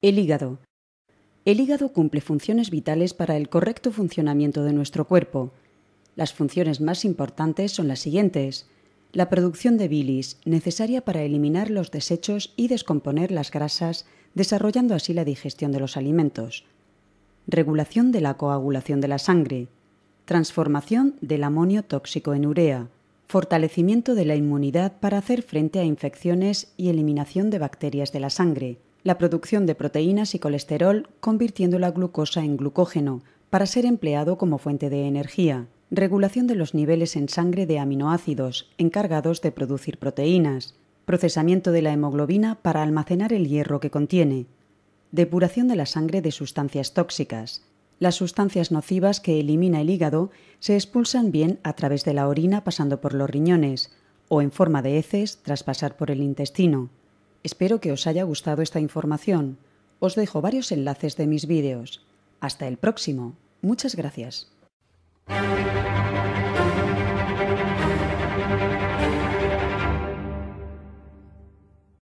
El hígado. El hígado cumple funciones vitales para el correcto funcionamiento de nuestro cuerpo. Las funciones más importantes son las siguientes. La producción de bilis, necesaria para eliminar los desechos y descomponer las grasas, desarrollando así la digestión de los alimentos. Regulación de la coagulación de la sangre. Transformación del amonio tóxico en urea. Fortalecimiento de la inmunidad para hacer frente a infecciones y eliminación de bacterias de la sangre la producción de proteínas y colesterol convirtiendo la glucosa en glucógeno para ser empleado como fuente de energía, regulación de los niveles en sangre de aminoácidos encargados de producir proteínas, procesamiento de la hemoglobina para almacenar el hierro que contiene, depuración de la sangre de sustancias tóxicas. Las sustancias nocivas que elimina el hígado se expulsan bien a través de la orina pasando por los riñones o en forma de heces tras pasar por el intestino. Espero que os haya gustado esta información. Os dejo varios enlaces de mis vídeos. Hasta el próximo. Muchas gracias.